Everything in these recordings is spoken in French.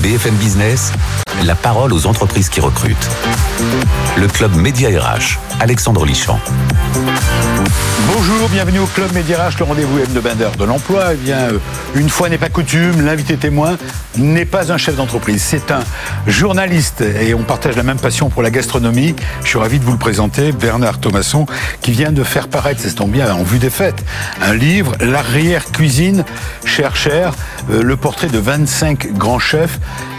BFM Business, la parole aux entreprises qui recrutent. Le club Média RH, Alexandre Lichamp. Bonjour, bienvenue au Club Média RH, le rendez-vous hebdomadaire de l'emploi. Eh bien, euh, une fois n'est pas coutume, l'invité témoin n'est pas un chef d'entreprise, c'est un journaliste et on partage la même passion pour la gastronomie. Je suis ravi de vous le présenter, Bernard Thomasson, qui vient de faire paraître, c'est tombe bien, en vue des fêtes, un livre, L'arrière-cuisine, cher cher, euh, le portrait de 25 grands chefs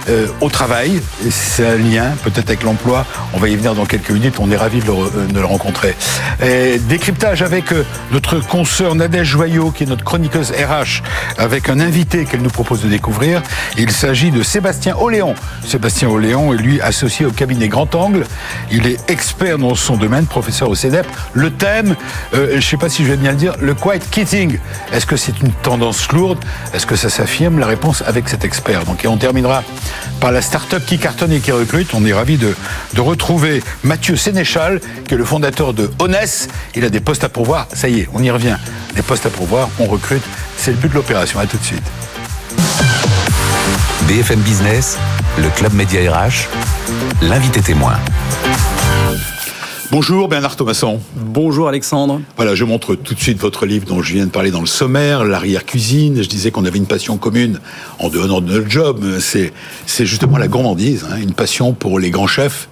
euh, au travail. C'est un lien peut-être avec l'emploi. On va y venir dans quelques minutes. On est ravis de le, euh, de le rencontrer. Et décryptage avec euh, notre consoeur Nadège Joyot, qui est notre chroniqueuse RH, avec un invité qu'elle nous propose de découvrir. Il s'agit de Sébastien Oléon. Sébastien Oléon est lui associé au cabinet Grand Angle. Il est expert dans son domaine, professeur au CEDEP. Le thème, euh, je ne sais pas si je vais bien le dire, le quiet quitting. Est-ce que c'est une tendance lourde? Est-ce que ça s'affirme? La réponse avec cet expert. Donc, et on terminera par la start-up qui cartonne et qui recrute. On est ravi de, retrouver Mathieu Sénéchal, qui est le fondateur de Honest. Il a des postes à pourvoir. Ça y est, on y revient. Des postes à pourvoir, on recrute. C'est le but de l'opération. À tout de suite. BFM Business, le club Média RH, l'invité témoin. Bonjour Bernard Thomasson. Bonjour Alexandre. Voilà, je montre tout de suite votre livre dont je viens de parler dans le sommaire, l'arrière-cuisine. Je disais qu'on avait une passion commune en dehors de notre job. C'est, c'est justement la gourmandise, hein, une passion pour les grands chefs.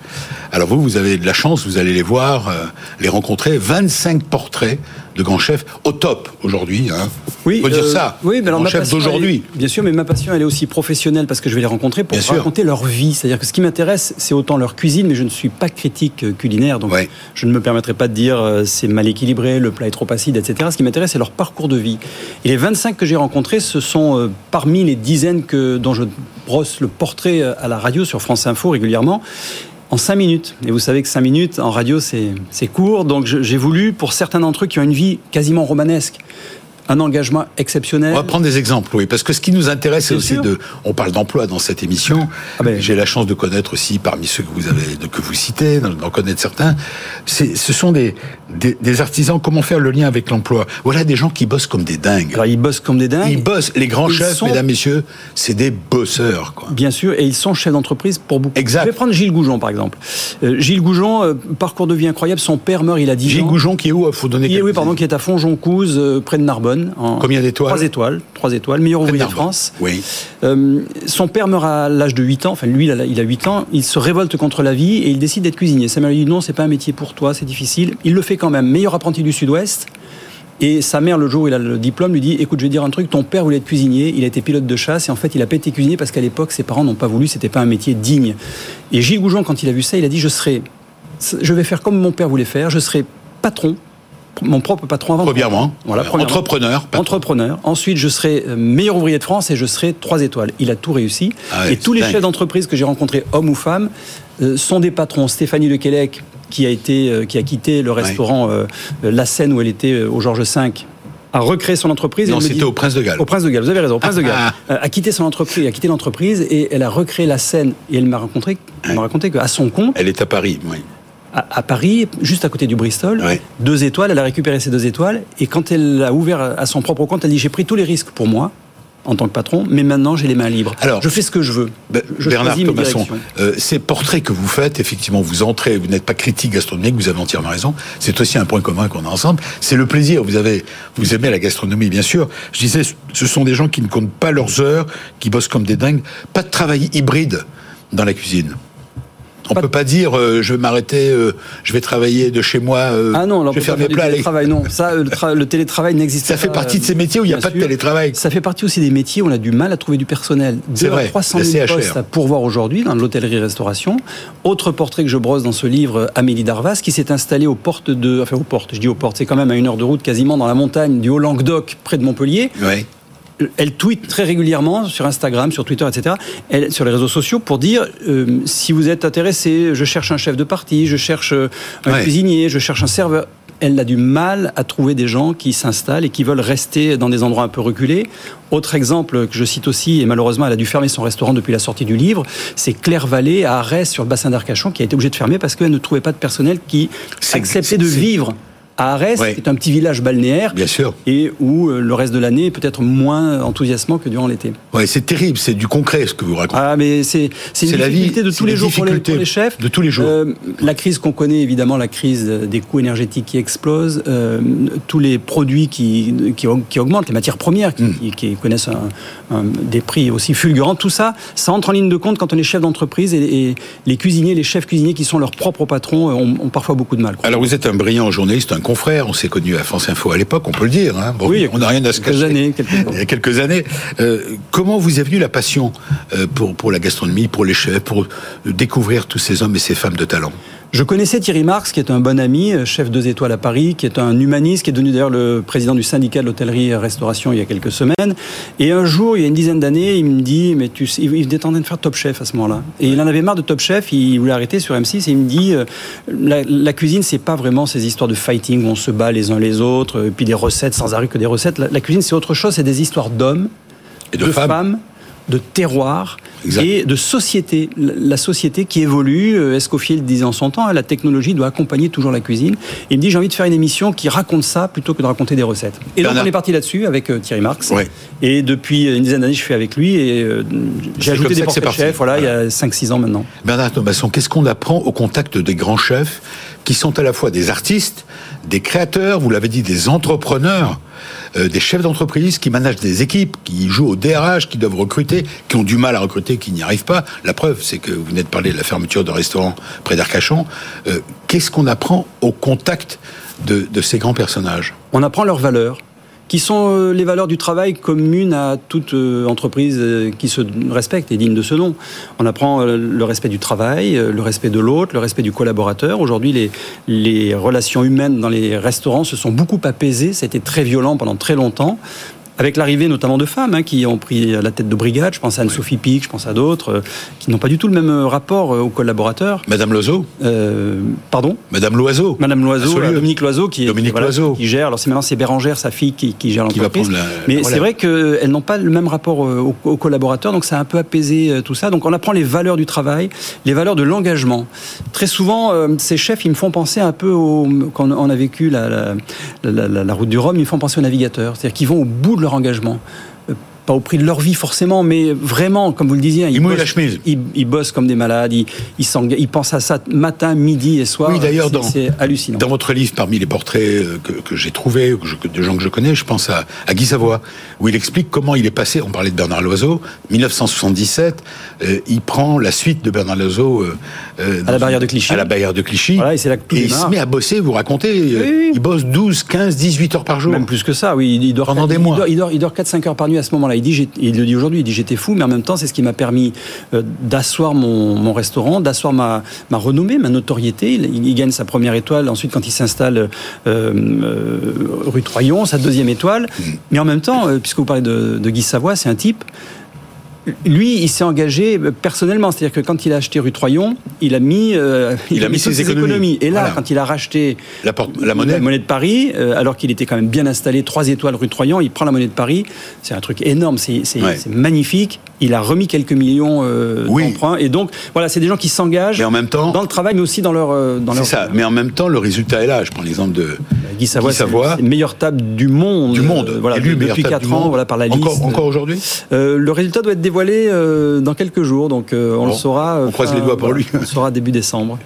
Alors vous, vous avez de la chance, vous allez les voir, euh, les rencontrer. 25 portraits de grands chefs au top aujourd'hui. Hein. Oui, On peut dire euh, ça. Oui, mais alors grands ma chefs passion, d'aujourd'hui. Bien sûr, mais ma passion, elle est aussi professionnelle parce que je vais les rencontrer pour Bien sûr. raconter leur vie. C'est-à-dire que ce qui m'intéresse, c'est autant leur cuisine, mais je ne suis pas critique euh, culinaire, donc Ouais. je ne me permettrai pas de dire euh, c'est mal équilibré, le plat est trop acide, etc. Ce qui m'intéresse, c'est leur parcours de vie. Et les 25 que j'ai rencontrés, ce sont parmi les dizaines que, dont je brosse le portrait à la radio sur France Info régulièrement. En 5 minutes. Et vous savez que 5 minutes en radio, c'est court. Donc j'ai voulu, pour certains d'entre eux qui ont une vie quasiment romanesque, un engagement exceptionnel. On va prendre des exemples, oui, parce que ce qui nous intéresse, c'est aussi sûr. de. On parle d'emploi dans cette émission. Ah ben. J'ai la chance de connaître aussi parmi ceux que vous avez, que vous citez, d'en connaître certains. Ce sont des, des, des artisans. Comment faire le lien avec l'emploi? Voilà des gens qui bossent comme des dingues. Alors ils bossent comme des dingues. Ils bossent. Les grands Ils chefs, sont- mesdames, messieurs, c'est des bosseurs, quoi. Bien sûr, et ils sont chefs d'entreprise pour beaucoup. Exact. Je vais prendre Gilles Goujon, par exemple. Euh, Gilles Goujon, euh, parcours de vie incroyable. Son père meurt, il a 10 Gilles ans. Goujon qui est où? Faut donner. Est, oui, pardon, qui est à Fonjoncouze, euh, près de Narbonne. En Combien d'étoiles Trois étoiles. Trois étoiles. Meilleur ouvrier de. France. Oui. Euh, son père meurt à l'âge de 8 ans. Enfin, lui, il a, il a 8 ans. Il se révolte contre la vie et il décide d'être cuisinier. Sa mère lui dit non, c'est pas un métier pour toi, c'est difficile. Il le fait quand même. Meilleur apprenti du Sud-Ouest. Et sa mère, le jour où il a le diplôme, lui dit Écoute, je vais dire un truc, ton père voulait être cuisinier, il a été pilote de chasse, et en fait, il a pas été cuisinier parce qu'à l'époque, ses parents n'ont pas voulu, c'était pas un métier digne. Et Gilles Goujon, quand il a vu ça, il a dit Je serai, je vais faire comme mon père voulait faire, je serai patron, mon propre patron avant. Premièrement, Voilà, premièrement. entrepreneur. patron. Entrepreneur. Ensuite, je serai euh, meilleur ouvrier de France et je serai trois étoiles. Il a tout réussi. Ah ouais, et tous les dingue. chefs d'entreprise que j'ai rencontrés, hommes ou femmes, euh, sont des patrons. Stéphanie Lequelec, qui a été, euh, qui a quitté le restaurant euh, La Seine où elle était au Georges V, a recréé son entreprise. Non, c'était au Prince de Galles. Au Prince de Galles, vous avez raison, au Prince de Galles. Ah. Euh, a quitté son entreprise, a quitté l'entreprise et elle a recréé la scène. Et elle m'a raconté, elle m'a raconté qu'à son compte, Elle est à Paris, oui. À, Paris, juste à côté du Bristol, deux étoiles. Elle a récupéré ces deux étoiles. Et quand elle a ouvert à son propre compte, elle dit J'ai pris tous les risques pour moi, en tant que patron, mais maintenant j'ai les mains libres. Alors, je fais ce que je veux. Ben, je Bernard Thomasson, euh, ces portraits que vous faites, effectivement, vous entrez, vous n'êtes pas critique gastronomique, vous avez entièrement raison. C'est aussi un point commun qu'on a ensemble. C'est le plaisir. Vous avez, vous aimez la gastronomie, bien sûr. Je disais, ce sont des gens qui ne comptent pas leurs heures, qui bossent comme des dingues. Pas de travail hybride dans la cuisine. On Pas peut pas dire, euh, je vais m'arrêter, euh, je vais travailler de chez moi, euh, Ah non, alors je vais faire mes plats. à l'ex- télétravail, non. Ça, le, tra- le télétravail n'existe pas. Ça fait partie de ces métiers où il n'y a pas de télétravail. Ça fait partie aussi des métiers où on a du mal à trouver du personnel. C'est vrai, 300 la 000 CHR. postes à pourvoir aujourd'hui dans l'hôtellerie-restauration. Autre portrait que je brosse dans ce livre, Amélie Darvas, qui s'est installée aux portes de... Enfin, aux portes, je dis aux portes, c'est quand même à une heure de route, quasiment dans la montagne du Haut-Languedoc, près de Montpellier. Ouais. Elle tweet très régulièrement sur Instagram, sur Twitter, etc., elle, sur les réseaux sociaux pour dire euh, si vous êtes intéressé, je cherche un chef de parti, je cherche euh, un Ouais. cuisinier, je cherche un serveur. Elle a du mal à trouver des gens qui s'installent et qui veulent rester dans des endroits un peu reculés. Autre exemple que je cite aussi, et malheureusement elle a dû fermer son restaurant depuis la sortie du livre, c'est Claire Vallée à Arès sur le bassin d'Arcachon qui a été obligée de fermer parce qu'elle ne trouvait pas de personnel qui acceptait de vivre à Arès, qui est un petit village balnéaire. Bien sûr. Et où le reste de l'année est peut-être moins enthousiasmant que durant l'été. Ouais, c'est terrible, c'est du concret ce que vous racontez. Ah, mais c'est une la difficulté de tous les jours pour les, chefs. De tous les jours. la crise qu'on connaît, évidemment, la crise des coûts énergétiques qui explosent, tous les produits qui, qui, augmentent, les matières premières qui, hmm. qui connaissent des prix aussi fulgurants, tout ça, ça entre en ligne de compte quand on est chef d'entreprise et, les cuisiniers, les chefs cuisiniers qui sont leurs propres patrons ont, parfois beaucoup de mal. Alors vous êtes un brillant journaliste, un confrère, on s'est connu à France Info à l'époque, on peut le dire. Hein. oui, on n'a rien à se cacher. Années, il y a quelques années. Euh, comment vous est venue la passion euh, pour, pour la gastronomie, pour les chefs, pour découvrir tous ces hommes et ces femmes de talent? Je connaissais Thierry Marx, qui est un bon ami, euh, chef deux étoiles à Paris, qui est un humaniste, qui est devenu d'ailleurs le président du syndicat de l'hôtellerie-restauration il y a quelques semaines. Et un jour, il y a une dizaine d'années, il me dit, mais tu sais, il était en train de faire Top Chef à ce moment-là. Et il en avait marre de Top Chef, il voulait arrêter sur M6 et il me dit, euh, la, la cuisine, c'est pas vraiment ces histoires de fighting où on se bat les uns les autres, et puis des recettes sans arrêt que des recettes. La, cuisine, c'est autre chose, c'est des histoires d'hommes, et de, femmes de terroir et de société. La société qui évolue, euh, Escoffier disait en son temps, hein, la technologie doit accompagner toujours la cuisine. il me dit, j'ai envie de faire une émission qui raconte ça plutôt que de raconter des recettes. Et donc on est parti là-dessus avec euh, Thierry Marx. Et depuis une dizaine d'années, je fais avec lui et euh, j'ai ajouté des portraits de chefs, voilà, il y a 5-6 ans maintenant. Bernard Thomasson, qu'est-ce qu'on apprend au contact des grands chefs qui sont à la fois des artistes, des créateurs, vous l'avez dit, des entrepreneurs euh, des chefs d'entreprise qui managent des équipes, qui jouent au DRH, qui doivent recruter, qui ont du mal à recruter, qui n'y arrivent pas. La preuve, c'est que vous venez de parler de la fermeture de restaurant près d'Arcachon. Euh, qu'est-ce qu'on apprend au contact de, de ces grands personnages? On apprend leurs valeurs qui sont euh, les valeurs du travail communes à toute euh, entreprise euh, qui se respecte et digne de ce nom. On apprend le respect du travail, le respect de l'autre, le respect du collaborateur. Aujourd'hui, les, les relations humaines dans les restaurants se sont beaucoup apaisées. Été très violent pendant très longtemps avec l'arrivée notamment de femmes hein, qui ont pris la tête de brigade, je pense à Anne-Sophie Pic, je pense à d'autres, euh, qui n'ont pas du tout le même euh, rapport euh, aux collaborateurs. Madame Loiseau Pardon Madame Loiseau Madame Loiseau, Dominique Loiseau qui, Dominique Loiseau. qui gère, alors c'est maintenant c'est Bérangère, sa fille, qui, qui gère l'entreprise. Mais c'est vrai qu'elles n'ont pas le même rapport aux, collaborateurs, donc ça a un peu apaisé tout ça. Donc on apprend les valeurs du travail, les valeurs de l'engagement. Très souvent, ces chefs, ils me font penser un peu au, quand on a vécu la, la, la route du Rhum, ils me font penser aux navigateurs. C'est-à-dire qu'ils vont au bout de leur engagement pas au prix de leur vie forcément, mais vraiment, comme vous le disiez, ils, bossent, la chemise. Ils, bossent comme des malades, ils, ils, pensent à ça matin, midi et soir. Oui, d'ailleurs, c'est hallucinant. Dans votre livre, parmi les portraits euh, que, j'ai trouvés, de gens que je connais, je pense à, Guy Savoie, où il explique comment il est passé, on parlait de Bernard Loiseau, 1977, euh, il prend la suite de Bernard Loiseau euh, à la barrière de Clichy. À la barrière de Clichy. Voilà, et c'est là que et il se met à bosser, vous racontez, il bosse 12, 15, 18 heures par jour. Même plus que ça, oui. Il dort Pendant des mois. Il dort, il dort, 4-5 heures par nuit à ce moment-là. Il, dit, il le dit aujourd'hui, il dit j'étais fou, mais en même temps, c'est ce qui m'a permis euh, d'asseoir mon, restaurant, d'asseoir ma, ma, renommée, ma notoriété. Il, gagne sa première étoile, ensuite quand il s'installe euh, euh, rue Troyon, sa deuxième étoile. Mm. Mais en même temps, puisque vous parlez de, de Guy Savoie, c'est un type lui, il s'est engagé personnellement. C'est-à-dire que quand il a acheté rue Troyon, il a mis, euh, il, a mis ses, économies. Et là, quand il a racheté la, la, monnaie. de Paris, euh, alors qu'il était quand même bien installé, trois étoiles rue Troyon, il prend la monnaie de Paris. C'est un truc énorme, c'est magnifique. Il a remis quelques millions euh, d'emprunts. Et donc, voilà, c'est des gens qui s'engagent en même temps, dans le travail, mais aussi dans leur. Euh, dans ça. Mais en même temps, le résultat est là. Je prends l'exemple de Guy Savoie. Savoie. C'est meilleure table du monde. Du monde. voilà, depuis 4 ans, voilà, par la liste. Encore, encore aujourd'hui Le résultat doit être dévoilé dans quelques jours, donc euh, on le saura. On croise les doigts pour lui. On le saura début décembre.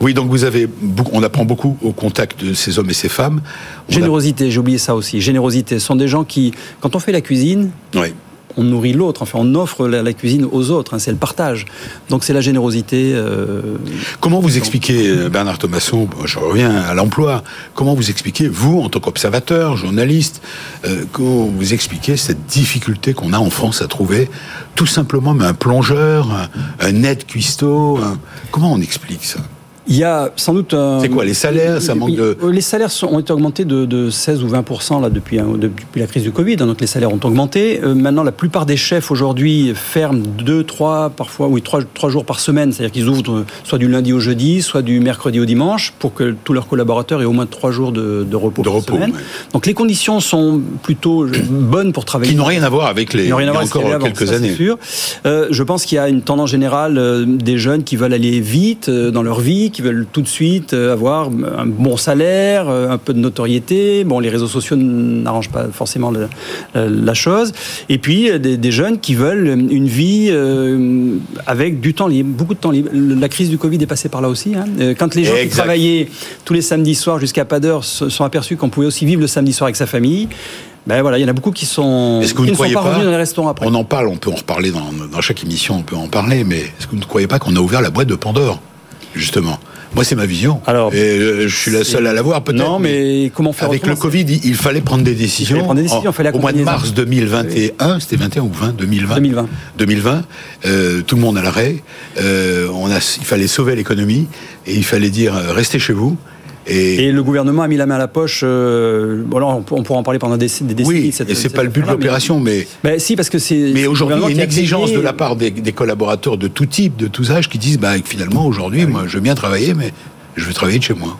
Oui, donc vous avez, on apprend beaucoup au contact de ces hommes et ces femmes. Générosité, j'ai oublié ça aussi. Générosité, ce sont des gens qui, quand on fait la cuisine, oui on nourrit l'autre, enfin on offre la, cuisine aux autres, hein, c'est le partage. Donc c'est la générosité. Euh, comment vous expliquez, euh, Bernard Thomasson, je reviens à l'emploi, comment vous expliquez, vous, en tant qu'observateur, journaliste, euh, comment vous expliquez cette difficulté qu'on a en France à trouver tout simplement un plongeur, un, aide cuistot, comment on explique ça? Il y a sans doute C'est quoi les salaires Ça manque de. Les salaires ont été augmentés de, 16 ou 20 là depuis, depuis la crise du Covid. Hein, donc les salaires ont augmenté. Euh, maintenant, la plupart des chefs aujourd'hui ferment deux, trois, parfois, oui, trois, trois jours par semaine. C'est-à-dire qu'ils ouvrent euh, soit du lundi au jeudi, soit du mercredi au dimanche, pour que tous leurs collaborateurs aient au moins trois jours de, repos de par repos, semaine. Donc les conditions sont plutôt bonnes pour travailler. Qui n'ont rien à voir avec les. Qui rien à voir encore quelques années. Sûr. Euh, je pense qu'il y a une tendance générale des jeunes qui veulent aller vite dans leur vie qui veulent tout de suite euh, avoir un bon salaire, euh, un peu de notoriété. Bon, les réseaux sociaux n'arrangent pas forcément la chose. Et puis des, jeunes qui veulent une vie avec du temps libre, beaucoup de temps libre. La crise du Covid est passée par là aussi. Hein. Quand les gens qui travaillaient tous les samedis soirs jusqu'à pas d'heure se sont aperçus qu'on pouvait aussi vivre le samedi soir avec sa famille, ben voilà, il y en a beaucoup qui sont est-ce que vous ne croyez pas, dans les restaurants après. On en parle, on peut en reparler dans, dans chaque émission, on peut en parler, mais est-ce que vous ne croyez pas qu'on a ouvert la boîte de Pandore, justement? Moi, c'est ma vision. Alors, et je suis la seule à l'avoir, peut-être. Non, mais, comment faire Avec le Covid, il, fallait prendre des décisions. Il fallait prendre des décisions. fallait au mois de mars 2021, c'était 21 ou 20 2020. 2020. 2020. Euh, tout le monde à l'arrêt. Euh, on a, il fallait sauver l'économie et il fallait dire euh, restez chez vous. Et, le gouvernement a mis la main à la poche. Euh, on, pourra en parler pendant des, décennies. Oui, et c'est pas le but de l'opération, mais, mais, si parce que c'est. Mais aujourd'hui, il y a une exigence de la part des, collaborateurs de tout type, de tous âges, qui disent, bah, finalement, aujourd'hui, moi, je veux bien travailler, mais je veux travailler de chez moi.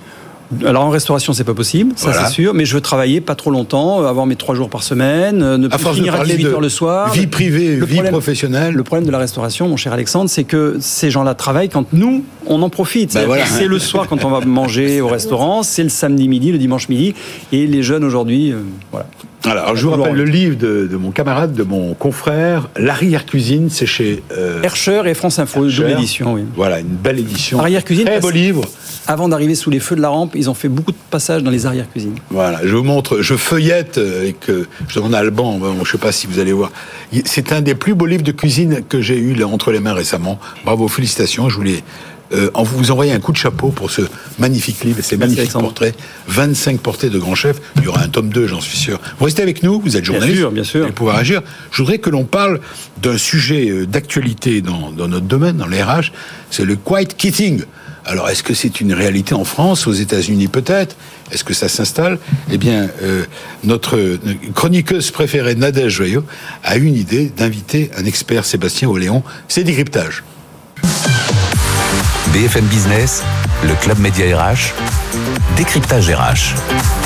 Alors en restauration, c'est pas possible, ça c'est sûr, mais je veux travailler pas trop longtemps, avoir mes trois jours par semaine, euh, ne pas finir à 18 heures le soir. Vie privée, vie professionnelle. Le problème de la restauration, mon cher Alexandre, c'est que ces gens-là travaillent quand nous, on en profite. Bah c'est le soir quand on va manger au restaurant, c'est le samedi midi, le dimanche midi, et les jeunes aujourd'hui, euh, voilà. Alors, je vous rappelle le livre de, mon camarade, de mon confrère, L'arrière-cuisine, c'est chez... Euh, Hercher et France Info, double édition, oui. Voilà, une belle édition. Arrière-cuisine, très beau livre. Avant d'arriver sous les feux de la rampe, ils ont fait beaucoup de passages dans les arrière-cuisines. Voilà, je vous montre, je feuillette, euh, et que je demande à Alban, je ne sais pas si vous allez voir. C'est un des plus beaux livres de cuisine que j'ai eu entre les mains récemment. Bravo, félicitations, je voulais euh, en vous envoyer un coup de chapeau pour ce magnifique livre et ces magnifiques portraits. 25 portraits de grands chefs. Il y aura un tome 2, j'en suis sûr. Vous restez avec nous, vous êtes journaliste. Bien sûr, bien sûr. Vous pouvoir agir. Je voudrais que l'on parle d'un sujet euh, d'actualité dans, notre domaine, dans les RH. C'est le quiet quitting. Alors, est-ce que c'est une réalité en France, aux États-Unis peut-être? Est-ce que ça s'installe? Eh bien, euh, notre chroniqueuse préférée, Nadège Joyeux, a une idée d'inviter un expert, Sébastien Oléon. C'est décryptage. BFM Business, le Club Média RH, décryptage RH.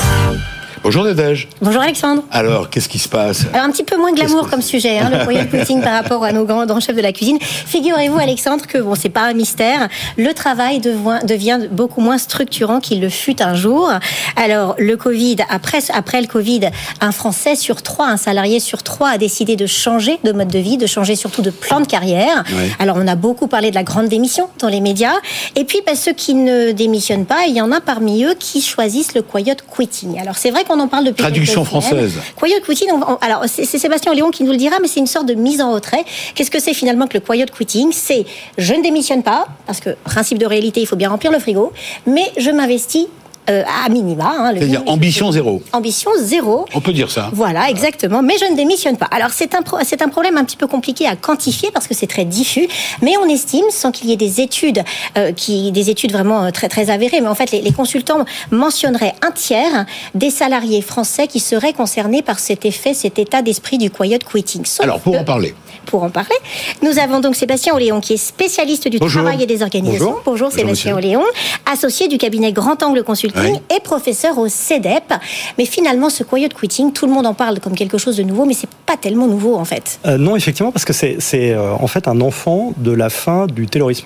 Bonjour Nadège. Bonjour Alexandre. Alors, qu'est-ce qui se passe Un petit peu moins glamour comme sujet, hein, le royal cooking par rapport à nos grands, grands chefs de la cuisine. Figurez-vous Alexandre que, bon, c'est pas un mystère, le travail devient, beaucoup moins structurant qu'il le fut un jour. Alors, le Covid, après, après le Covid, un Français sur trois, un salarié sur trois a décidé de changer de mode de vie, de changer surtout de plan de carrière. Alors, on a beaucoup parlé de la grande démission dans les médias. Et puis, bah, ceux qui ne démissionnent pas, il y en a parmi eux qui choisissent le quiet quitting. Alors, c'est vrai qu'on on en parle depuis Traduction française. Quiet quitting, alors c'est Sébastien Léon qui nous le dira, mais c'est une sorte de mise en retrait. Qu'est-ce que c'est finalement que le quiet quitting C'est je ne démissionne pas, parce que principe de réalité, il faut bien remplir le frigo, mais je m'investis euh, à minima. Hein, C'est-à-dire ambition zéro. Ambition zéro. On peut dire ça. Voilà, exactement. Mais je ne démissionne pas. Alors c'est un, c'est un problème un petit peu compliqué à quantifier parce que c'est très diffus. Mais on estime, sans qu'il y ait des études, euh, qui, des études vraiment euh, très, très avérées, mais en fait les, les, consultants mentionneraient un tiers des salariés français qui seraient concernés par cet effet, cet état d'esprit du quiet quitting. Alors pour en parler. Pour en parler, nous avons donc Sébastien Oléon qui est spécialiste du travail et des organisations. Bonjour, Bonjour Sébastien Oléon, associé du cabinet Grand Angle Consulting et professeur au CEDEP. Mais finalement, ce quiet quitting, tout le monde en parle comme quelque chose de nouveau, mais c'est pas tellement nouveau en fait. Euh, non, effectivement, parce que c'est euh, en fait un enfant de la fin du taylorisme.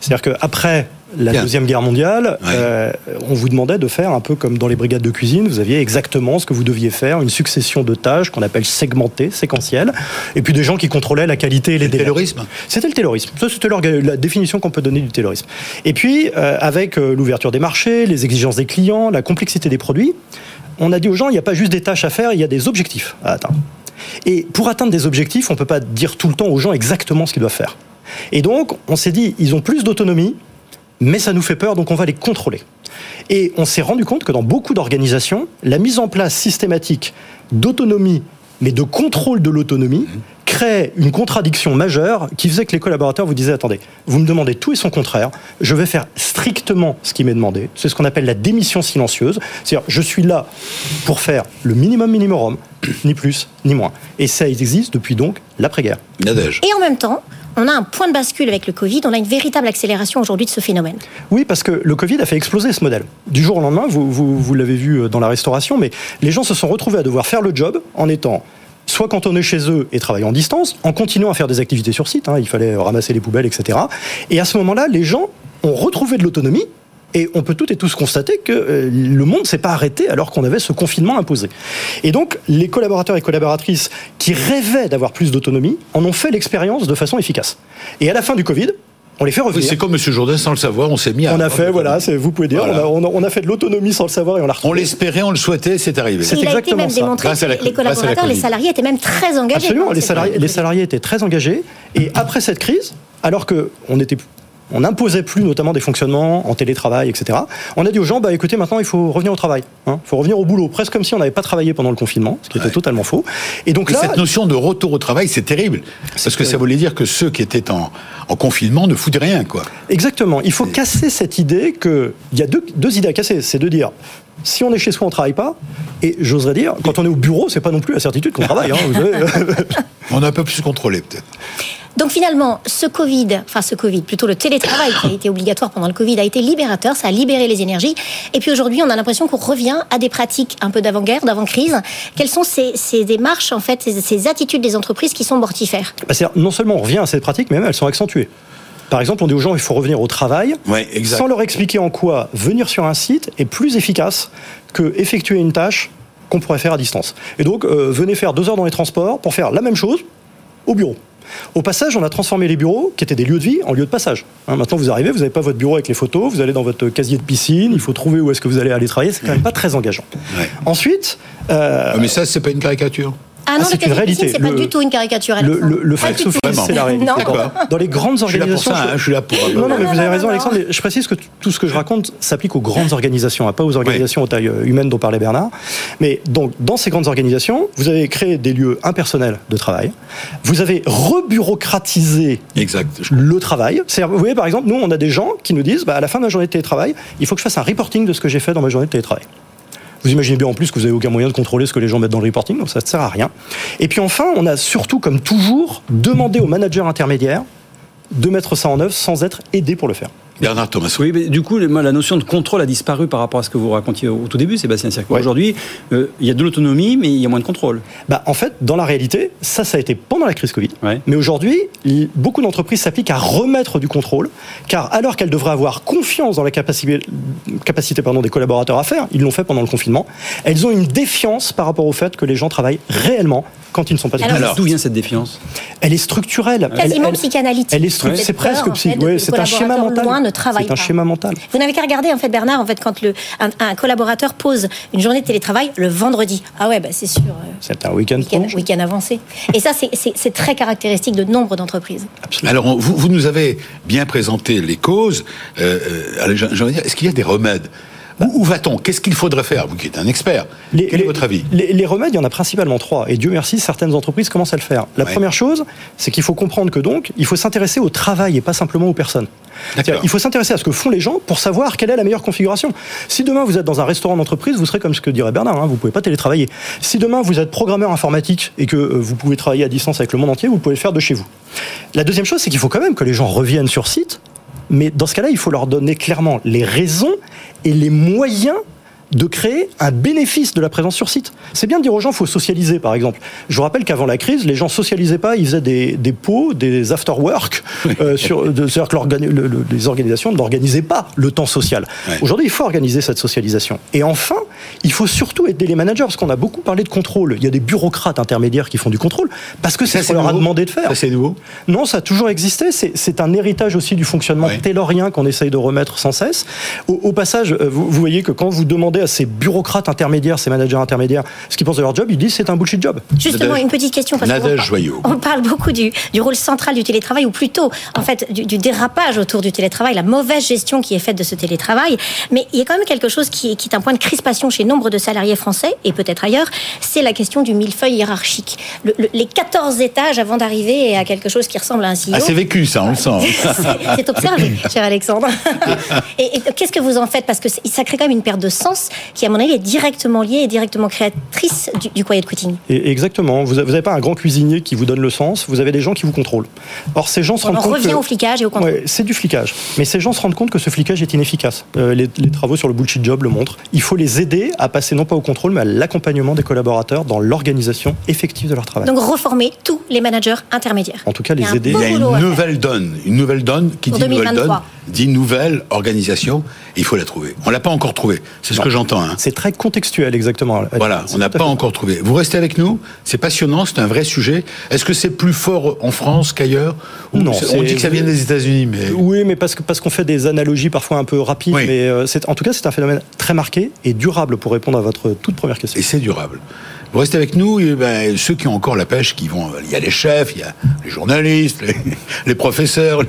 C'est-à-dire qu'après la Deuxième Guerre mondiale, euh, on vous demandait de faire un peu comme dans les brigades de cuisine, vous aviez exactement ce que vous deviez faire, une succession de tâches qu'on appelle segmentées, séquentielles, et puis des gens qui contrôlaient la qualité et les délais. C'était le taylorisme. Ça, c'était la définition qu'on peut donner du taylorisme. Et puis, euh, avec euh, l'ouverture des marchés, les exigences des clients, la complexité des produits, on a dit aux gens, il n'y a pas juste des tâches à faire, il y a des objectifs à atteindre. Et pour atteindre des objectifs, on ne peut pas dire tout le temps aux gens exactement ce qu'ils doivent faire. Et donc, on s'est dit, ils ont plus d'autonomie, mais ça nous fait peur, donc on va les contrôler. Et on s'est rendu compte que dans beaucoup d'organisations, la mise en place systématique d'autonomie, mais de contrôle de l'autonomie, crée une contradiction majeure qui faisait que les collaborateurs vous disaient attendez, vous me demandez tout et son contraire, je vais faire strictement ce qui m'est demandé. C'est ce qu'on appelle la démission silencieuse. C'est-à-dire, je suis là pour faire le minimum minimum, ni plus ni moins. Et ça existe depuis donc l'après-guerre. Et en même temps, on a un point de bascule avec le Covid, on a une véritable accélération aujourd'hui de ce phénomène. Oui, parce que le Covid a fait exploser ce modèle. Du jour au lendemain, vous, l'avez vu euh, dans la restauration, mais les gens se sont retrouvés à devoir faire le job en étant soit cantonnés chez eux et travaillant en distance, en continuant à faire des activités sur site, hein, il fallait ramasser les poubelles, etc. Et à ce moment-là, les gens ont retrouvé de l'autonomie. Et on peut toutes et tous constater que euh, le monde ne s'est pas arrêté alors qu'on avait ce confinement imposé. Et donc, les collaborateurs et collaboratrices qui rêvaient d'avoir plus d'autonomie en ont fait l'expérience de façon efficace. Et à la fin du Covid, on les fait Oui, revenir. c'est comme M. Jourdain, sans le savoir, on s'est mis à. on a fait, voilà, c'est- vous pouvez dire, Voilà. on, a, on on fait de l'autonomie sans le savoir et on l'a On retrouvé. l'espérait, on le souhaitait, c'est arrivé. C'est exactement même ça. démontré Grâce à la que les grâce à la collaborateurs, les salariés étaient même très engagés. Absolument, les salariés, les étaient très engagés. Et après cette crise, alors que on était on n'imposait plus notamment des fonctionnements en télétravail, etc. On a dit aux gens, bah écoutez, maintenant il faut revenir au travail, il faut revenir au boulot, presque comme si on n'avait pas travaillé pendant le confinement, ce qui était Ouais. totalement faux. Et donc Et là, cette notion de retour au travail, c'est terrible. Parce que ça voulait dire que ceux qui étaient en, en confinement ne foutaient rien, quoi. Exactement. Il faut casser cette idée que il y a deux, deux idées à casser. C'est de dire si on est chez soi, on travaille pas. Et j'oserais dire, quand on est au bureau, c'est pas non plus la certitude qu'on travaille. hein, vous savez. On a un peu plus contrôlé, peut-être. Donc finalement, ce Covid, enfin ce Covid, plutôt le télétravail qui a été obligatoire pendant le Covid, a été libérateur, ça a libéré les énergies. Et puis aujourd'hui, on a l'impression qu'on revient à des pratiques un peu d'avant-guerre, d'avant-crise. Quelles sont ces, ces démarches, en fait, ces, ces attitudes des entreprises qui sont mortifères? Bah, non seulement on revient à cette pratique, mais même elles sont accentuées. Par exemple, on dit aux gens il faut revenir au travail, Ouais, exact. sans leur expliquer en quoi venir sur un site est plus efficace que effectuer une tâche qu'on pourrait faire à distance. Et donc, euh, venez faire deux heures dans les transports pour faire la même chose au bureau. Au passage, on a transformé les bureaux, qui étaient des lieux de vie, en lieux de passage. Hein, maintenant, vous arrivez, vous n'avez pas votre bureau avec les photos, vous allez dans votre casier de piscine, il faut trouver où est-ce que vous allez aller travailler, c'est quand même pas très engageant. Ouais. Ensuite, euh, Ah, Mais ça, c'est pas une caricature. Ah non, c'est le une réalité. c'est pas Le- du tout une caricature. le, le, le Vraiment. c'est la réalité. Dans les grandes Je suis là pour organisations, ça, hein, je suis là pour. Non, non, mais non, vous avez raison. Alexandre. mais Je précise que tout ce que je raconte s'applique aux grandes organisations, hein, pas aux organisations aux tailles euh, humaines dont parlait Bernard. Mais donc, dans ces grandes organisations, vous avez créé des lieux impersonnels de travail. Vous avez rebureaucratisé Exact. Le travail. Vous voyez, par exemple, nous, on a des gens qui nous disent, bah, à la fin de ma journée de télétravail, il faut que je fasse un reporting de ce que j'ai fait dans ma journée de télétravail. Vous imaginez bien en plus que vous n'avez aucun moyen de contrôler ce que les gens mettent dans le reporting, donc ça ne sert à rien. Et puis enfin, on a surtout, comme toujours, demandé aux managers intermédiaires de mettre ça en œuvre sans être aidés pour le faire. Bernard Thomas. Oui, mais du coup, moi, la notion de contrôle a disparu par rapport à ce que vous racontiez au tout début, Sébastien. C'est-à-dire Ouais. qu'aujourd'hui, euh, il y a de l'autonomie, mais il y a moins de contrôle. Bah, en fait, dans la réalité, ça, ça a été pendant la crise Covid. Ouais. Mais aujourd'hui, beaucoup d'entreprises s'appliquent à remettre du contrôle, car alors qu'elles devraient avoir confiance dans la capacité, capacité pardon, des collaborateurs à faire, ils l'ont fait pendant le confinement, elles ont une défiance par rapport au fait que les gens travaillent réellement quand ils ne sont pas Alors, Alors, d'où vient cette défiance? Elle est structurelle. Elle- Quasiment elle- psychanalytique. Elle est c'est presque en psy. fait, de- ouais, le c'est un schéma mental. Loin ne travaille C'est un schéma mental. Vous n'avez qu'à regarder, en fait, Bernard, en fait, quand le, un, un collaborateur pose une journée de télétravail le vendredi. Ah ouais, bah, c'est sûr. euh, C'est un week-end week-end avancé. Et ça, c'est- très caractéristique de nombre d'entreprises. Alors, on- vous, vous nous avez bien présenté les causes. Euh, euh, allez, j'ai j'ai envie de dire, est-ce qu'il y a des remèdes? Où, où va-t-on? Qu'est-ce qu'il faudrait faire? Vous qui êtes un expert, quel est votre avis? les, les remèdes, il y en a principalement trois. Et Dieu merci, certaines entreprises commencent à le faire. La Ouais. première chose, c'est qu'il faut comprendre que donc, il faut s'intéresser au travail et pas simplement aux personnes. Il faut s'intéresser à ce que font les gens pour savoir quelle est la meilleure configuration. Si demain vous êtes dans un restaurant d'entreprise, vous serez comme ce que dirait Bernard, hein, vous pouvez pas télétravailler. Si demain vous êtes programmeur informatique et que euh, vous pouvez travailler à distance avec le monde entier, vous pouvez le faire de chez vous. La deuxième chose, c'est qu'il faut quand même que les gens reviennent sur site, mais dans ce cas-là, il faut leur donner clairement les raisons et les moyens de créer un bénéfice de la présence sur site. C'est bien de dire aux gens qu'il faut socialiser, par exemple. Je vous rappelle qu'avant la crise, les gens socialisaient pas, ils faisaient des, des pots, des after-work, euh, c'est-à-dire que l'organi- le- le- les organisations n'organisaient pas le temps social. Ouais. Aujourd'hui, il faut organiser cette socialisation. Et enfin, il faut surtout aider les managers, parce qu'on a beaucoup parlé de contrôle. Il y a des bureaucrates intermédiaires qui font du contrôle, parce que c'est Ça, ce qu'on leur a demandé de faire. Ça, c'est nouveau Non, ça a toujours existé. C'est- un héritage aussi du fonctionnement Ouais. taylorien qu'on essaye de remettre sans cesse. Au, au passage, euh, vous, vous voyez que quand vous demandez à ces bureaucrates intermédiaires, ces managers intermédiaires, ce qu'ils pensent de leur job, ils disent c'est un bullshit job. Justement, Nadège- une petite question. Parce Nadège Joyau. On parle beaucoup du, du rôle central du télétravail, ou plutôt, en fait, du, du dérapage autour du télétravail, la mauvaise gestion qui est faite de ce télétravail. Mais il y a quand même quelque chose qui, est- qui est un point de crispation chez nombre de salariés français, et peut-être ailleurs, c'est la question du millefeuille hiérarchique. Le- le- les 14 étages avant d'arriver à quelque chose qui ressemble à un CEO. Ah, c'est vécu, ça, on le sent. C'est- observé, cher Alexandre. Et, et qu'est-ce que vous en faites? Parce que ça crée quand même une perte de sens qui, à mon avis, est directement liée et directement créatrice du, du quiet quitting. Et exactement. Vous n'avez pas un grand cuisinier qui vous donne le sens. Vous avez des gens qui vous contrôlent. Or, ces gens se On rendent en compte revient que- au flicage et au contrôle. Ouais, c'est du flicage. Mais ces gens se rendent compte que ce flicage est inefficace. Euh, les, les travaux sur le bullshit job le montrent. Il faut les aider à passer non pas au contrôle, mais à l'accompagnement des collaborateurs dans l'organisation effective de leur travail. Donc reformer tout les managers intermédiaires. En tout cas, les Il aider. Il y a une nouvelle donne. Une nouvelle donne qui dit nouvelle donne, 2023. dit nouvelle organisation. Il faut la trouver. On l'a pas encore trouvée. C'est ce que j'entends. hein. C'est très contextuel, exactement. Voilà, on n'a pas encore trouvé. Vous restez avec nous, c'est passionnant, c'est un vrai sujet. Est-ce que c'est plus fort en France qu'ailleurs Non, On dit que ça vient des États-Unis, mais Oui, mais parce que parce qu'on fait des analogies parfois un peu rapides, Oui. mais euh, en tout cas c'est un phénomène très marqué et durable pour répondre à votre toute première question. et c'est durable. Vous restez avec nous, et ben, ceux qui ont encore la pêche, qui vont, il y a les chefs, il y a les journalistes, les, professeurs,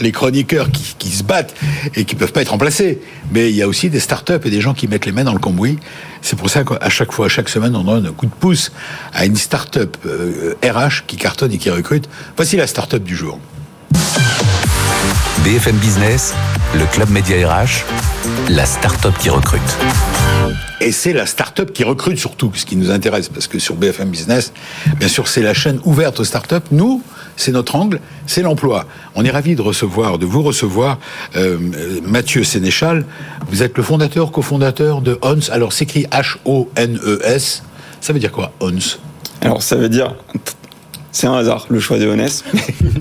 les, chroniqueurs qui, se battent et qui peuvent pas être remplacés. Mais il y a aussi des start-up et des gens qui mettent les mains dans le cambouis. C'est pour ça qu'à chaque fois, à chaque semaine, on donne un coup de pouce à une start-up euh, RH qui cartonne et qui recrute. Voici la start-up du jour. BFM Business, le club Média RH, la start-up qui recrute. Et c'est la start-up qui recrute surtout, ce qui nous intéresse, parce que sur BFM Business, bien sûr, c'est la chaîne ouverte aux start-up. Nous, c'est notre angle, c'est l'emploi. On est ravis de recevoir, de vous recevoir, euh, Mathieu Sénéchal. Vous êtes le fondateur, cofondateur de ONS. Alors, c'est écrit H-O-N-E-S. Ça veut dire quoi, ONS Alors ça veut dire, c'est un hasard le choix de Honest.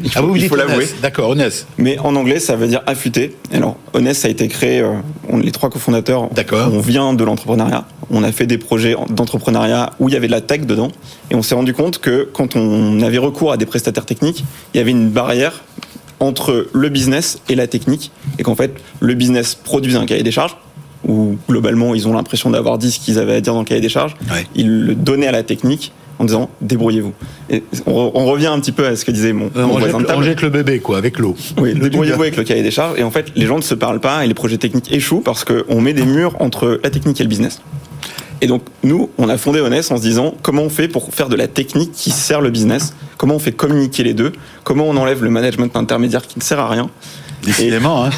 il faut, Ah, vous il faut l'avouer. D'accord, ONS. Mais en anglais, ça veut dire affûté. Alors, Honest a été créé, euh, on, les trois cofondateurs, on vient de l'entrepreneuriat. On a fait des projets d'entrepreneuriat où il y avait de la tech dedans. Et on s'est rendu compte que quand on avait recours à des prestataires techniques, il y avait une barrière entre le business et la technique. Et qu'en fait, le business produisait un cahier des charges où globalement, ils ont l'impression d'avoir dit ce qu'ils avaient à dire dans le cahier des charges. Ouais. Ils le donnaient à la technique en disant débrouillez-vous. Et on, re- on revient un petit peu à ce que disait mon, Euh, mon on, jette, voisin de on table. jette le bébé, quoi, avec l'eau. Oui, Le débrouillez-vous avec le cahier des charges. Et en fait, les gens ne se parlent pas et les projets techniques échouent parce qu'on met des murs entre la technique et le business. Et donc, nous, on a fondé Honest en se disant comment on fait pour faire de la technique qui sert le business, comment on fait communiquer les deux, comment on enlève le management intermédiaire qui ne sert à rien? Décidément, hein.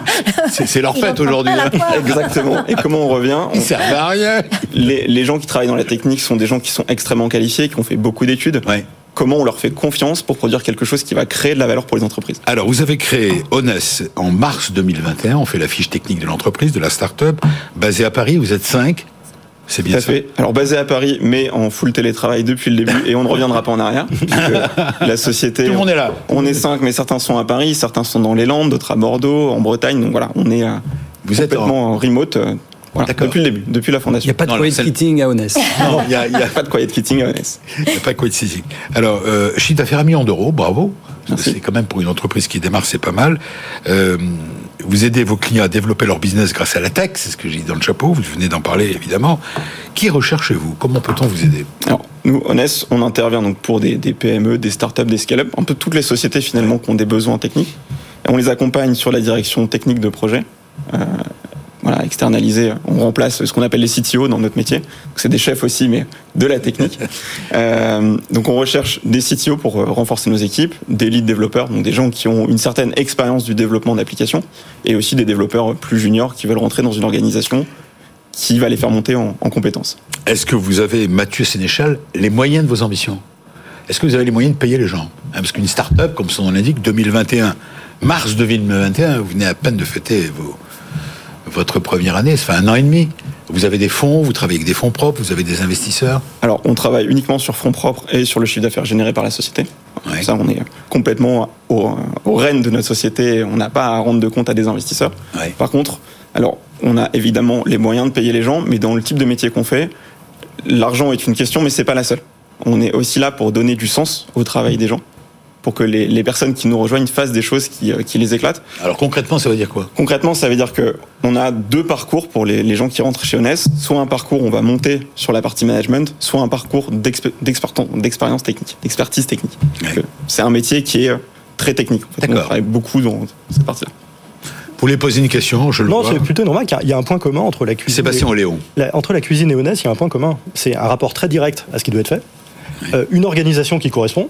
c'est c'est leur fête aujourd'hui. hein. Exactement. Et comment on revient Ils On- servent à rien. les, les gens qui travaillent dans la technique sont des gens qui sont extrêmement qualifiés, qui ont fait beaucoup d'études. Ouais. Comment on leur fait confiance pour produire quelque chose qui va créer de la valeur pour les entreprises? Alors, vous avez créé Honest en mars 2021. On fait la fiche technique de l'entreprise, de la start-up, basée à Paris. Vous êtes cinq. C'est Tout bien à ça. fait. Alors basé à Paris, mais en full télétravail depuis le début, et on ne reviendra pas en arrière. la société, Tout le monde est là. on est cinq, mais certains sont à Paris, certains sont dans les Landes, d'autres à Bordeaux, en Bretagne. Donc voilà, on est euh, Vous êtes en- complètement en remote. euh, voilà, depuis le début, depuis la Il fondation. n'y a pas de Non, quiet quitting à Honest. Non, il y a, il Pas de quiet quitting à Honest. il y a pas de saisie. Alors, euh, chiffre d'affaires à million d'euros, bravo. Parce que Merci. C'est quand même pour une entreprise qui démarre, c'est pas mal. Euh, vous aidez vos clients à développer leur business grâce à la tech, c'est ce que j'ai dit dans le chapeau. Vous venez d'en parler évidemment. Qui recherchez-vous? Comment peut-on vous aider? Alors, nous, Honest, on intervient donc pour des, PME, des startups, des scale-up, un peu toutes les sociétés finalement qui ont des besoins techniques. On les accompagne sur la direction technique de projet. Euh, voilà, externalisé. On remplace ce qu'on appelle les CTO dans notre métier. C'est des chefs aussi, mais de la technique. Euh, donc on recherche des CTO pour euh, renforcer nos équipes, des lead développeurs, donc des gens qui ont une certaine expérience du développement d'applications, et aussi des développeurs plus juniors qui veulent rentrer dans une organisation qui va les faire monter en, en compétences. Est-ce que vous avez, Mathieu Sénéchal, les moyens de vos ambitions? Est-ce que vous avez les moyens de payer les gens? Hein, Parce qu'une start-up, comme son nom l'indique, 2021, mars 2021, vous venez à peine de fêter vos- votre première année, ça fait un an et demi. Vous avez des fonds, vous travaillez avec des fonds propres, vous avez des investisseurs. Alors, on travaille uniquement sur fonds propres et sur le chiffre d'affaires généré par la société. Ouais. Ça, on est complètement au, au de notre société. On n'a pas à rendre de compte à des investisseurs. Ouais. Par contre, alors, on a évidemment les moyens de payer les gens, mais dans le type de métier qu'on fait, l'argent est une question, mais c'est pas la seule. On est aussi là pour donner du sens au travail des gens, pour que les, les personnes qui nous rejoignent fassent des choses qui, euh, qui les éclatent. Alors concrètement, ça veut dire quoi? Concrètement, ça veut dire que on a deux parcours pour les, les gens qui rentrent chez Honest. Soit un parcours où on va monter sur la partie management, soit un parcours d'expérience technique, d'expertise technique. Ouais. C'est un métier qui est euh, très technique. En fait. On D'accord. travaille beaucoup dans cette partie-là. Vous voulez poser une question Je le Non, c'est plutôt normal car il y a un point commun entre la cuisine. Sébastien et- Oléon. La- entre la cuisine et Honest, il y a un point commun. C'est un rapport très direct à ce qui doit être fait. Euh, une organisation qui correspond,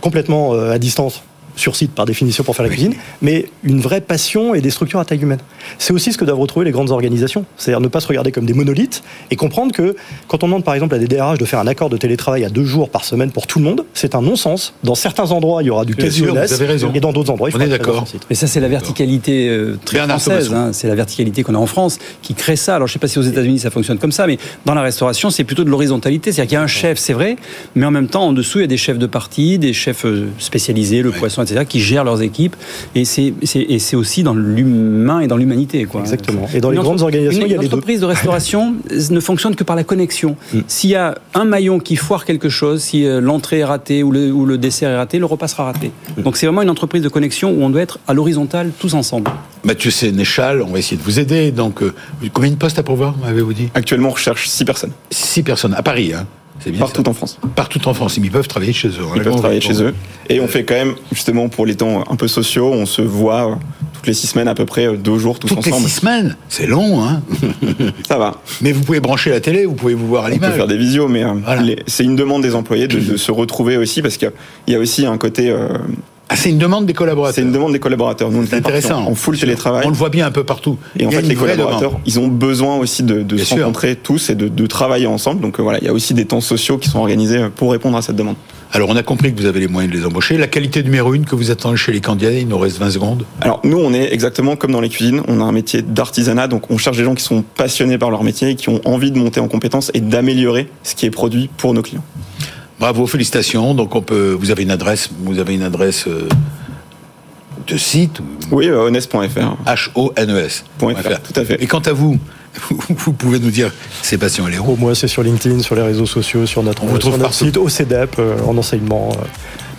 complètement euh, à distance, sur site par définition pour faire la cuisine, mais une vraie passion et des structures à taille humaine. C'est aussi ce que doivent retrouver les grandes organisations, c'est-à-dire ne pas se regarder comme des monolithes et comprendre que quand on demande par exemple à des DRH de faire un accord de télétravail à deux jours par semaine pour tout le monde, c'est un non-sens. Dans certains endroits, il y aura du Bien quasi sûr, vous honnête, avez raison. et dans d'autres endroits, il On faut est être d'accord. présent sur site. Mais ça, c'est la verticalité euh, très Bernard française. Hein. c'est la verticalité qu'on a en France qui crée ça. Alors, je sais pas si aux États-Unis ça fonctionne comme ça, mais dans la restauration, c'est plutôt de l'horizontalité. C'est-à-dire qu'il y a un chef, c'est vrai, mais en même temps, en dessous, il y a des chefs de partie, des chefs euh, spécialisés, le poisson, etc., qui gèrent leurs équipes. Et c'est aussi dans l'humain et dans l'humanité. Exactement. Et dans Une les grandes organisations, une- il y a les deux. entreprise de restauration ne fonctionne que par la connexion. Mm. S'il y a un maillon qui foire quelque chose, si euh, l'entrée est ratée ou le, ou le dessert est raté, le repas sera raté. Mm. Donc c'est vraiment une entreprise de connexion où on doit être à l'horizontale tous ensemble. Mathieu Sénéchal, on va essayer de vous aider. Donc, euh, combien de postes à pourvoir, m'avez-vous dit? Actuellement, on recherche 6 personnes, Six personnes à Paris, hein. C'est bien partout ça. en France. Partout en France. Ils peuvent travailler chez eux. Ils peuvent travailler chez eux. Et on fait quand même, justement, pour les temps un peu sociaux, on se voit toutes les 6 semaines à peu près, euh, deux jours tous Toutes les ensemble. six semaines, c'est long, hein. Ça va. Mais vous pouvez brancher la télé, vous pouvez vous voir à On peut l'image. faire des visios, mais euh, Voilà. c'est une demande des employés de, de se retrouver aussi parce qu'il y a aussi un côté. euh, Ah, c'est une demande des collaborateurs. c'est une demande des collaborateurs. Nous, on C'est intéressant. En full télétravail. On le voit bien un peu partout. Et en fait, les collaborateurs, demande. ils ont besoin aussi de, de se sûr. rencontrer tous et de, de travailler ensemble. Donc euh, voilà, il y a aussi des temps sociaux qui sont organisés pour répondre à cette demande. Alors, on a compris que vous avez les moyens de les embaucher. La qualité numéro une que vous attendez chez les candidats, il nous reste 20 secondes. Alors nous, on est exactement comme dans les cuisines. On a un métier d'artisanat, donc on cherche des gens qui sont passionnés par leur métier et qui ont envie de monter en compétences et d'améliorer ce qui est produit pour nos clients. Bravo, félicitations. Donc, on peut, vous avez une adresse, vous avez une adresse euh, de site, Oui, euh, honest.fr. H-O-N-E-S. Point fr, tout à fait. Et quant à vous, vous pouvez nous dire Sébastien Léraud. Au moins, c'est sur LinkedIn, sur les réseaux sociaux, sur notre, On vous trouve sur notre site, au CEDEP, euh, en enseignement.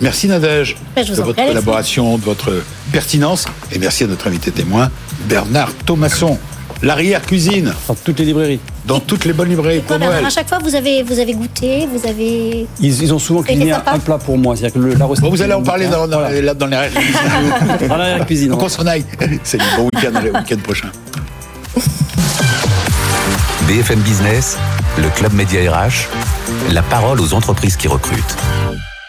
Merci Nadège Ben, de votre collaboration, de votre pertinence. Et merci à notre invité témoin, Bernard Thomasson. L'arrière-cuisine, Dans toutes les librairies. Dans toutes les bonnes librairies Quoi, pour Noël. à chaque fois, vous avez, vous avez goûté, vous avez. Ils, ils ont souvent cuisiné un, plat pour moi. C'est-à-dire que le, la recette. Bon, vous allez en parler dans, dans, Voilà. dans les arrière-cuisines. Dans la cuisine. Donc on s'en aille. C'est le bon week-end, le week-end prochain. BFM Business, le Club Média RH, la parole aux entreprises qui recrutent.